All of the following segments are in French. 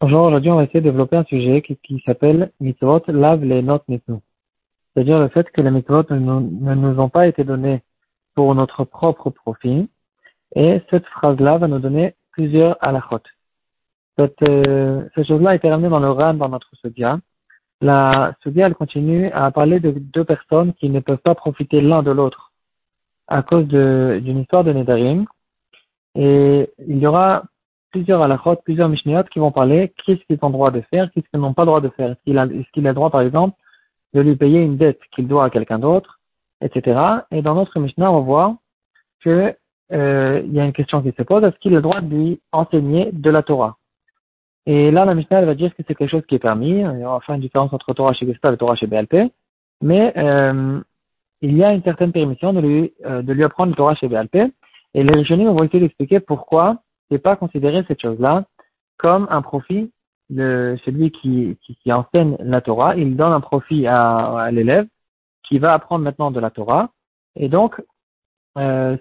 Aujourd'hui, on va essayer de développer un sujet qui, s'appelle mitzvot lave les notes nitnu. C'est-à-dire le fait que les mitzvot ne, nous ont pas été donnés pour notre propre profit. Et cette phrase-là va nous donner plusieurs halachot. Cette, euh, cette chose-là a été ramenée dans le RAN dans notre Sodia. La Sodia, elle continue à parler de deux personnes qui ne peuvent pas profiter l'un de l'autre à cause d'une histoire de Nedarim. Et il y aura plusieurs halachot, plusieurs mishnayot qui vont parler qu'est-ce qu'ils ont droit de faire, qu'est-ce qu'ils n'ont pas droit de faire. Est-ce qu'il a, est qu'il a droit, par exemple, de lui payer une dette qu'il doit à quelqu'un d'autre, etc. Et dans notre mishnah, on va voir que euh, y a une question qui se pose, est-ce qu'il a le droit de lui enseigner de la Torah? Et là, la mishnah, elle va dire que c'est quelque chose qui est permis. Y aura enfin une différence entre Torah chez Gesta et Torah chez BLP. Mais euh, il y a une certaine permission de lui, euh, de lui apprendre Torah chez BLP. Et les Rishonim vont essayer d'expliquer pourquoi c'est pas considérer cette chose-là comme un profit de celui qui, enseigne la Torah. Il donne un profit à, l'élève qui va apprendre maintenant de la Torah. Et donc, euh,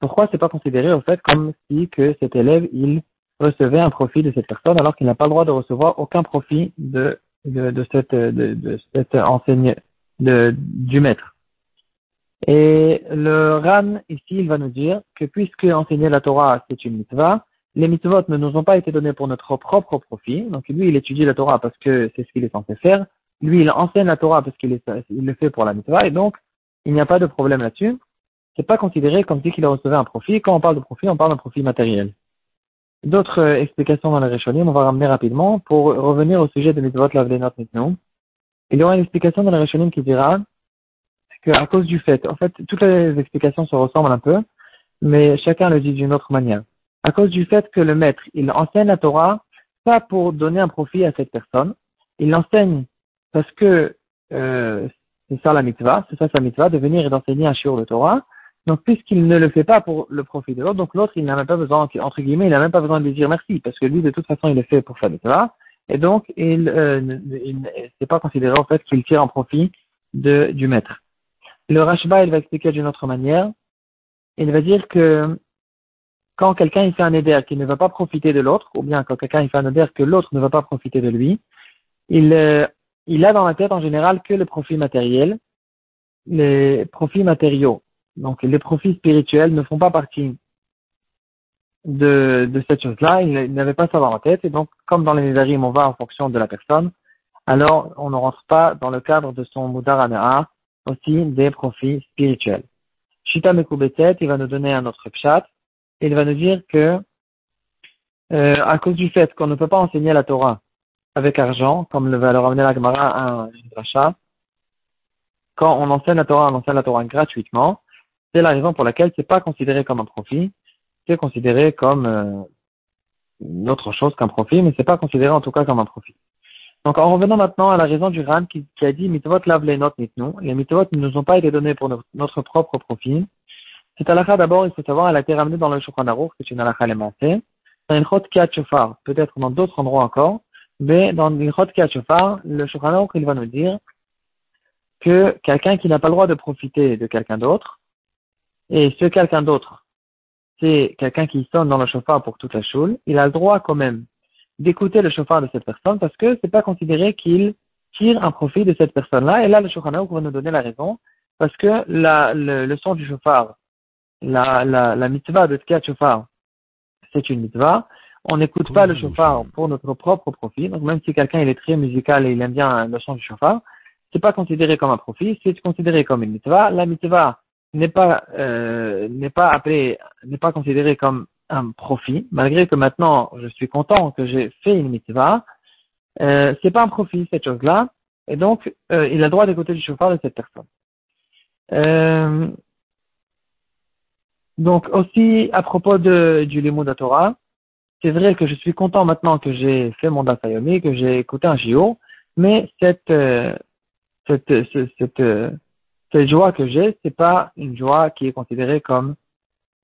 pourquoi c'est pas considéré au fait comme si que cet élève il recevait un profit de cette personne alors qu'il n'a pas le droit de recevoir aucun profit de cette de, enseigne du maître. Et le Ran, ici, il va nous dire que puisque enseigner la Torah, c'est une mitzvah, les mitzvot ne nous ont pas été donnés pour notre propre profit. Donc lui, il étudie la Torah parce que c'est ce qu'il est censé faire. Lui, il enseigne la Torah parce qu'il il le fait pour la mitzvah. Et donc, il n'y a pas de problème là-dessus. C'est pas considéré comme si qu'il a reçu un profit. Quand on parle de profit, on parle d'un profit matériel. D'autres euh, explications dans la Rishonim, on va ramener rapidement pour revenir au sujet de mitzvot lavlenot maintenant. Il y aura une explication dans la Rishonim qui dira qu'à cause du fait, en fait, toutes les explications se ressemblent un peu, mais chacun le dit d'une autre manière. À cause du fait que le maître, il enseigne la Torah, pas pour donner un profit à cette personne, il l'enseigne parce que euh, c'est ça la mitzvah, c'est ça sa mitzvah, de venir et d'enseigner un shiur de Torah. Donc, puisqu'il ne le fait pas pour le profit de l'autre, donc l'autre, il n'a même pas besoin, entre guillemets, il n'a même pas besoin de lui dire merci, parce que lui, de toute façon, il le fait pour sa mitzvah. Et donc, il, euh, il c'est pas considéré, en fait, qu'il tire un profit de, du maître. Le Rashba, il va expliquer d'une autre manière. Il va dire que quand quelqu'un fait un éder qui ne va pas profiter de l'autre, ou bien quand quelqu'un fait un éder que l'autre ne va pas profiter de lui, il, euh, il a dans la tête en général que le profit matériel, les profits matériaux. Donc les profits spirituels ne font pas partie de, de cette chose-là, il, n'avait pas ça dans la tête, et donc comme dans les Nédarim on va en fonction de la personne, alors on ne rentre pas dans le cadre de son Mudar aussi des profits spirituels. Shita Mekubetet, il va nous donner un autre pshat, et il va nous dire que, euh, à cause du fait qu'on ne peut pas enseigner la Torah avec argent, comme le va le ramener la Gemara à un rachat, quand on enseigne la Torah, on enseigne la Torah gratuitement, c'est la raison pour laquelle c'est pas considéré comme un profit, c'est considéré comme euh, une autre chose qu'un profit, mais c'est pas considéré en tout cas comme un profit. Donc, en revenant maintenant à la raison du Ran qui, a dit mitvot lave les notes nous. Les mitvot ne nous ont pas été donnés pour notre, propre profit. Cette halakha, d'abord, il faut savoir, elle a été ramenée dans le Shulchan Aruch, c'est une halakha lémancée. Dans une chot shofar, peut-être dans d'autres endroits encore, mais dans une chot shofar, le Shulchan Aruch, il va nous dire que quelqu'un qui n'a pas le droit de profiter de quelqu'un d'autre, et ce quelqu'un d'autre, c'est quelqu'un qui sonne dans le chauffard pour toute la choule, il a le droit quand même d'écouter le chauffard de cette personne parce que c'est pas considéré qu'il tire un profit de cette personne-là. Et là, le Shulchan va nous donner la raison parce que la, le, son du chauffard, la, la, la mitzvah de Tkiat chauffard, c'est une mitzvah. On n'écoute pas le chauffard pour notre propre profit. Donc même si quelqu'un il est très musical et il aime bien le son du chauffard, c'est pas considéré comme un profit, c'est considéré comme une mitzvah. La mitzvah n'est pas euh, n'est pas appelée, n'est pas considérée comme un profit, malgré que maintenant je suis content que j'ai fait une mitzvah, euh, c'est pas un profit cette chose-là, et donc euh, il a le droit d'écouter du chauffeur de cette personne. Euh, donc aussi à propos de, du limo de Torah, c'est vrai que je suis content maintenant que j'ai fait mon dasayomi, que j'ai écouté un JO, mais cette euh, cette cette, cette, joie que j'ai, c'est pas une joie qui est considérée comme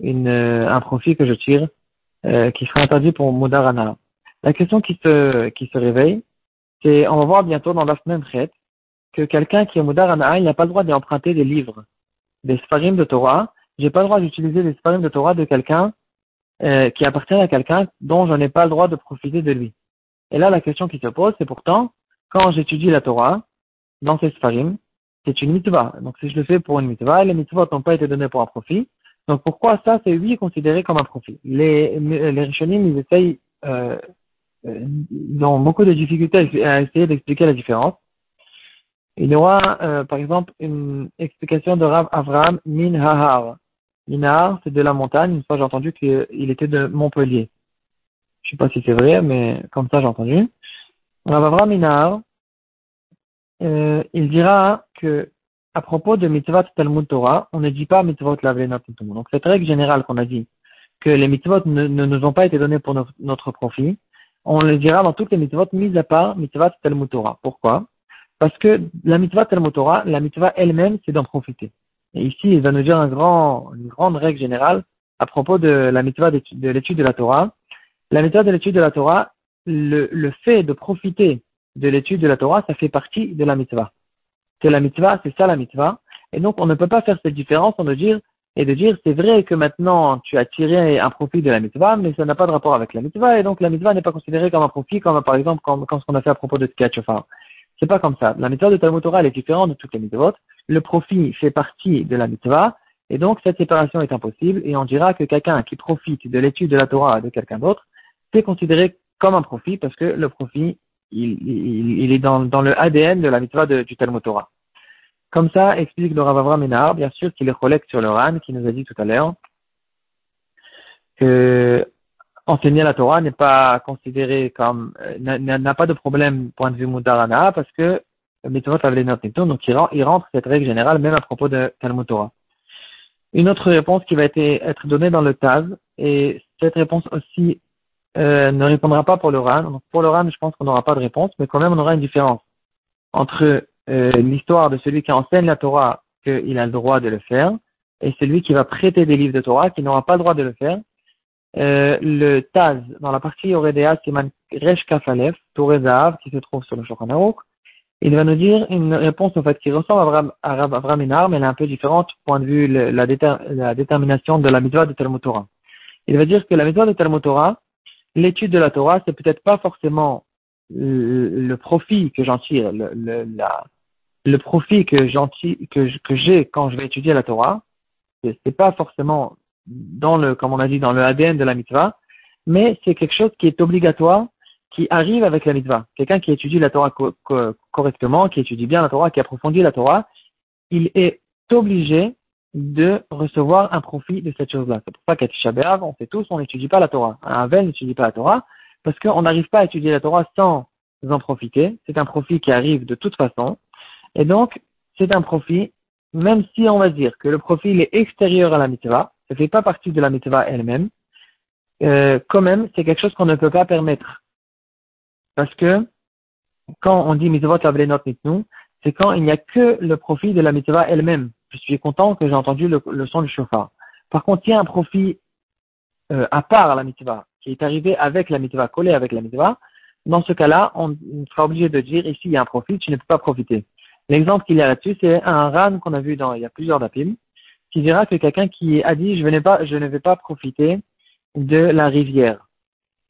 une, euh, un profit que je tire euh, qui serait interdit pour Mudarana. La question qui se, qui se réveille, c'est, on va voir bientôt dans la semaine traite, que quelqu'un qui est Mudarana, il n'a pas le droit d'emprunter des livres, des Sfarim de Torah. J'ai pas le droit d'utiliser les Sfarim de Torah de quelqu'un euh, qui appartient à quelqu'un dont je n'ai pas le droit de profiter de lui. Et là, la question qui se pose, c'est pourtant, quand j'étudie la Torah, dans ces sfarim, c'est une mitzvah. Donc si je le fais pour une mitzvah, les mitzvahs n'ont pas été donnés pour un profit. Donc pourquoi ça, c'est oui considéré comme un profit? Les, les Rishonim, ils essayent, euh, euh, ils ont beaucoup de difficultés à essayer d'expliquer la différence. Il y aura, euh, par exemple, une explication de Rav Avram Min Hahar. Minahar, c'est de la montagne. Une fois, j'ai entendu qu'il était de Montpellier. Je sais pas si c'est vrai, mais comme ça, j'ai entendu. Rav Avram Minahar, euh, il dira que à propos de mitzvot Talmud Torah, on ne dit pas mitzvot lavlenot Donc cette règle générale qu'on a dit, que les mitzvot ne, nous ont pas été donnés pour notre profit, on le dira dans toutes les mitzvot mises à part mitzvot Talmud Torah. Pourquoi? Parce que la mitzvah Talmud Torah, la mitzvah elle-même, c'est d'en profiter. Et ici, il va nous dire une grande règle générale à propos de la mitzvah de l'étude de la Torah. La mitzvah de l'étude de la Torah, le, le fait de profiter de l'étude de la Torah, ça fait partie de la mitzvah. C'est la mitzvah, c'est ça la mitzvah. Et donc, on ne peut pas faire cette différence en de dire, et de dire, c'est vrai que maintenant, tu as tiré un profit de la mitzvah, mais ça n'a pas de rapport avec la mitzvah, et donc la mitzvah n'est pas considérée comme un profit, comme par exemple, comme, ce qu'on a fait à propos de Tkiyat Shofar. C'est pas comme ça. La mitzvah de Talmud Torah, est différente de toutes les mitzvot. Le profit fait partie de la mitzvah, et donc cette séparation est impossible, et on dira que quelqu'un qui profite de l'étude de la Torah de quelqu'un d'autre, c'est considéré comme un profit, parce que le profit il, est dans, le ADN de la mitzvah du Talmud Torah. Comme ça, explique le Rav Avram Ménard, bien sûr qu'il est collecte sur le RAN, qui nous a dit tout à l'heure que enseigner la Torah n'est pas considéré comme, euh, n'a pas de problème point de vue Mudarana, parce que mitzvot donc il rentre cette règle générale même à propos de Talmud Torah. Une autre réponse qui va être, être donnée dans le Taz, et cette réponse aussi euh, ne répondra pas pour le RAN. Pour le RAN, je pense qu'on n'aura pas de réponse, mais quand même on aura une différence entre euh, l'histoire de celui qui enseigne la Torah, qu'il a le droit de le faire, et celui qui va prêter des livres de Torah, qui n'aura pas le droit de le faire. Euh, le Taz, dans la partie Oredea Siman Resh Kafalef, Zahav, qui se trouve sur le Shulchan il va nous dire une réponse en fait qui ressemble à Avram Inar, mais elle est un peu différente point de vue la, la, détermination de la mitzvah de Talmud Torah. Il va dire que la mitzvah de Talmud Torah, l'étude de la Torah, c'est peut-être pas forcément le, profit que j'en tire, le, profit que j'en j'ai quand je vais étudier la Torah, c'est pas forcément dans le, comme on a dit, dans le ADN de la mitzvah, mais c'est quelque chose qui est obligatoire, qui arrive avec la mitzvah. Quelqu'un qui étudie la Torah correctement, qui étudie bien la Torah, qui approfondit la Torah, il est obligé de recevoir un profit de cette chose-là. C'est pour ça qu'à Tisha on sait tous, on n'étudie pas la Torah. Un Avel n'étudie pas la Torah parce qu'on n'arrive pas à étudier la Torah sans en profiter. C'est un profit qui arrive de toute façon. Et donc, c'est un profit, même si on va dire que le profit est extérieur à la mitzvah, ça ne fait pas partie de la mitzvah elle-même, euh, quand même, c'est quelque chose qu'on ne peut pas permettre. Parce que quand on dit mitzvot not mitnu, c'est quand il n'y a que le profit de la mitzvah elle-même je suis content que j'ai entendu le, son du chauffard. Par contre, il y a un profit euh, à part la mitzvah, qui est arrivé avec la mitzvah, collé avec la mitzvah, dans ce cas-là, on, sera obligé de dire ici il y a un profit, tu ne peux pas profiter. L'exemple qu'il y a là-dessus, c'est un ran qu'on a vu dans il y a plusieurs dapim, qui dira que quelqu'un qui a dit je, ne pas, je ne vais pas profiter de la rivière.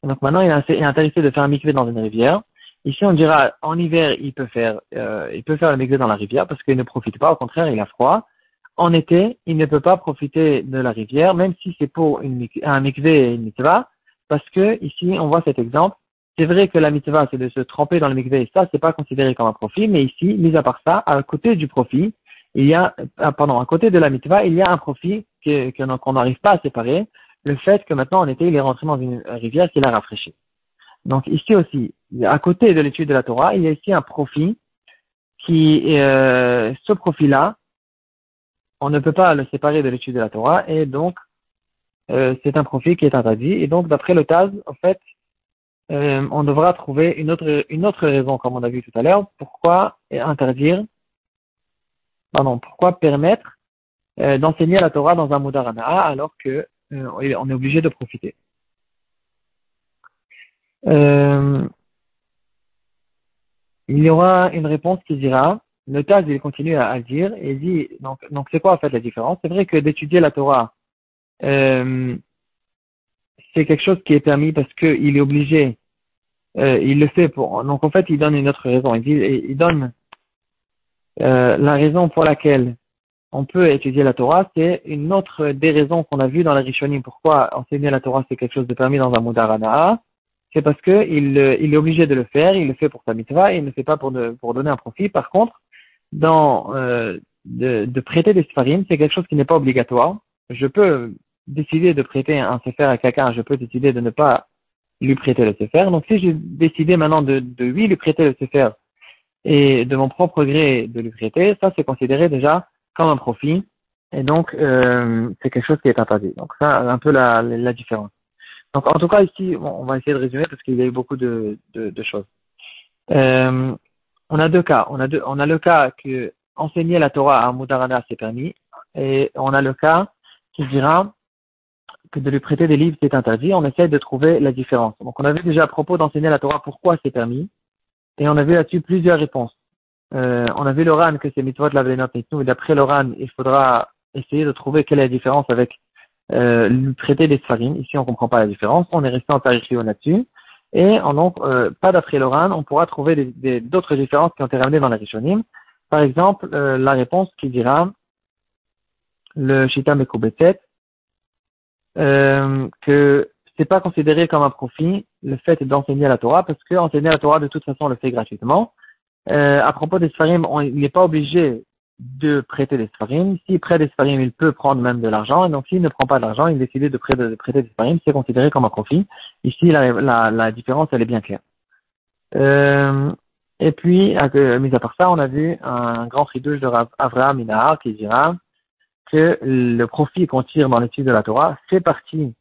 Donc maintenant, il est intéressé de faire un mikvé dans une rivière. Ici, on dira en hiver, il peut faire, euh, il peut faire le mikvé dans la rivière parce qu'il ne profite pas. Au contraire, il a froid. En été, il ne peut pas profiter de la rivière, même si c'est pour un mikvé et une mitzvah, parce que ici, on voit cet exemple. C'est vrai que la mitzvah, c'est de se tremper dans le mikvé, et ça, c'est pas considéré comme un profit, mais ici, mis à part ça, à côté du profit, il y a, ah, pardon, à côté de la mitzvah, il y a un profit que, qu'on n'arrive pas à séparer, le fait que maintenant, en été, il est rentré dans une rivière qui l'a rafraîchi. Donc ici aussi, à côté de l'étude de la Torah, il y a ici un profit qui, euh, ce profit-là, on ne peut pas le séparer de l'étude de la Torah et donc euh, c'est un profit qui est interdit. Et donc d'après le Taz, en fait, euh, on devra trouver une autre, une autre raison, comme on a vu tout à l'heure, pourquoi interdire, pardon, pourquoi permettre d'enseigner la Torah dans un Mudarana alors que on est obligé de profiter. Euh, il y aura une réponse qui dira, le Taz, il continue à, dire, et dit, donc, donc c'est quoi en fait la différence? C'est vrai que d'étudier la Torah, euh, c'est quelque chose qui est permis parce qu'il est obligé, euh, il le fait pour. Donc en fait, il donne une autre raison. Il, dit, il donne la raison pour laquelle on peut étudier la Torah, c'est une autre des raisons qu'on a vues dans la Rishonim. Pourquoi enseigner la Torah, c'est quelque chose de permis dans un Mudarana C'est parce que il, il, est obligé de le faire, il le fait pour sa mitzvah, et il ne le fait pas pour, de, pour donner un profit. Par contre, dans euh, de, de, prêter des sfarim, c'est quelque chose qui n'est pas obligatoire. Je peux décider de prêter un sefer à quelqu'un, je peux décider de ne pas lui prêter le sefer. Donc si j'ai décidé maintenant de, de lui lui prêter le sefer et de mon propre gré de lui prêter, ça c'est considéré déjà comme un profit et donc euh, c'est quelque chose qui est interdit. Donc ça un peu la, la différence. Donc en tout cas ici on va essayer de résumer parce qu'il y a eu beaucoup de, choses. Euh, on a deux cas. On a, deux, on a le cas que enseigner la Torah à Mudarana c'est permis et on a le cas qui dira que de lui prêter des livres c'est interdit. On essaie de trouver la différence. Donc on a vu déjà à propos d'enseigner la Torah pourquoi c'est permis et on a vu là-dessus plusieurs réponses. Euh, on a vu l'Oran que c'est mitzvot la et d'après l'Oran, il faudra essayer de trouver quelle est la différence avec euh, lui prêter des sfarim. Ici, on comprend pas la différence. On est resté en tarifio là-dessus. Et en donc, euh, pas d'après l'Oran, on pourra trouver d'autres différences qui ont été ramenées dans la Rishonim. Par exemple, euh, la réponse qui dira le Shita Mekubetet, euh, que c'est pas considéré comme un profit le fait d'enseigner la Torah parce que enseigner la Torah de toute façon on le fait gratuitement. Euh, à propos des Sfarim, il n'est pas obligé de prêter des Sfarim. S'il prête des Sfarim, il peut prendre même de l'argent. Et donc s'il ne prend pas d'argent, il décide de prêter, de prêter des Sfarim, c'est considéré comme un profit. Ici, la, la, la différence, elle est bien claire. Euh, et puis, mis à part ça, on a vu un grand fridouche de Avraham Inahar qui dira que le profit qu'on tire dans l'étude de la Torah fait partie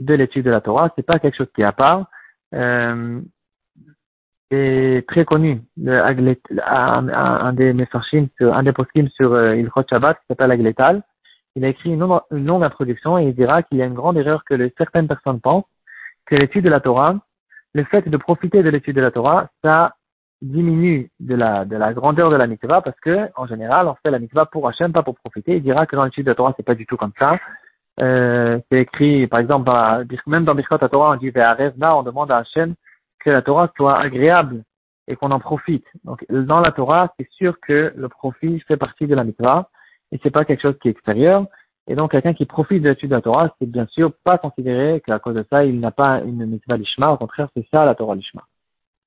de l'étude de la Torah, c'est pas quelque chose qui est à part. Euh, c'est très connu, le un, un, des Mefarshim, un des poskim sur euh, Ilchot Shabbat, qui s'appelle Agletal. Il a écrit une, longue introduction et il dira qu'il y a une grande erreur que certaines personnes pensent, que l'étude de la Torah, le fait de profiter de l'étude de la Torah, ça diminue de la, de la grandeur de la mitzvah parce que, en général, on fait la mitzvah pour Hachem, pas pour profiter. Il dira que dans l'étude de la Torah, c'est pas du tout comme ça. Euh, c'est écrit, par exemple, même dans Birkot Torah, on dit on demande à Hachem que la Torah soit agréable et qu'on en profite. Donc, dans la Torah, c'est sûr que le profit fait partie de la mitzvah et c'est pas quelque chose qui est extérieur. Et donc, quelqu'un qui profite de l'étude de la Torah, c'est bien sûr pas considéré qu'à cause de ça, il n'a pas une mitzvah lishma. Au contraire, c'est ça la Torah lishma.